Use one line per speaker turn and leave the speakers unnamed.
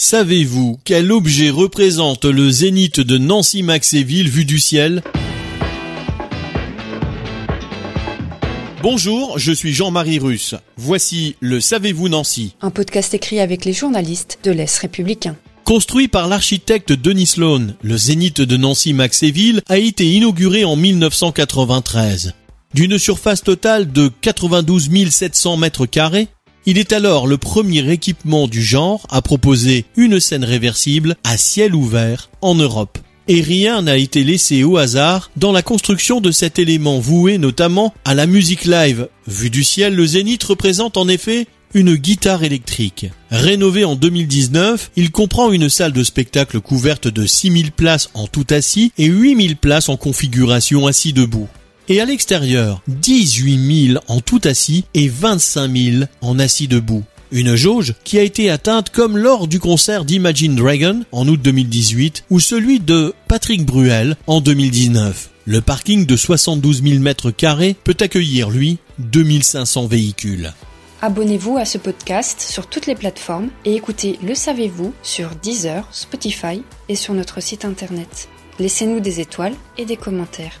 Savez-vous quel objet représente le zénith de Nancy-Maxéville vu du ciel? Bonjour, je suis Jean-Marie Russe. Voici le Savez-vous Nancy
Un podcast écrit avec les journalistes de l'Est républicain.
Construit par l'architecte Denis Sloan, le zénith de Nancy-Maxéville a été inauguré en 1993. D'une surface totale de 92 700 mètres carrés, il est alors le premier équipement du genre à proposer une scène réversible à ciel ouvert en Europe. Et rien n'a été laissé au hasard dans la construction de cet élément voué notamment à la musique live. Vu du ciel, le Zénith représente en effet une guitare électrique. Rénové en 2019, il comprend une salle de spectacle couverte de 6000 places en tout assis et 8000 places en configuration assis debout et à l'extérieur 18 000 en tout assis et 25 000 en assis debout. Une jauge qui a été atteinte comme lors du concert d'Imagine Dragon en août 2018 ou celui de Patrick Bruel en 2019. Le parking de 72 000 mètres carrés peut accueillir, lui, 2500 véhicules.
Abonnez-vous à ce podcast sur toutes les plateformes et écoutez Le Savez-vous sur Deezer, Spotify et sur notre site internet. Laissez-nous des étoiles et des commentaires.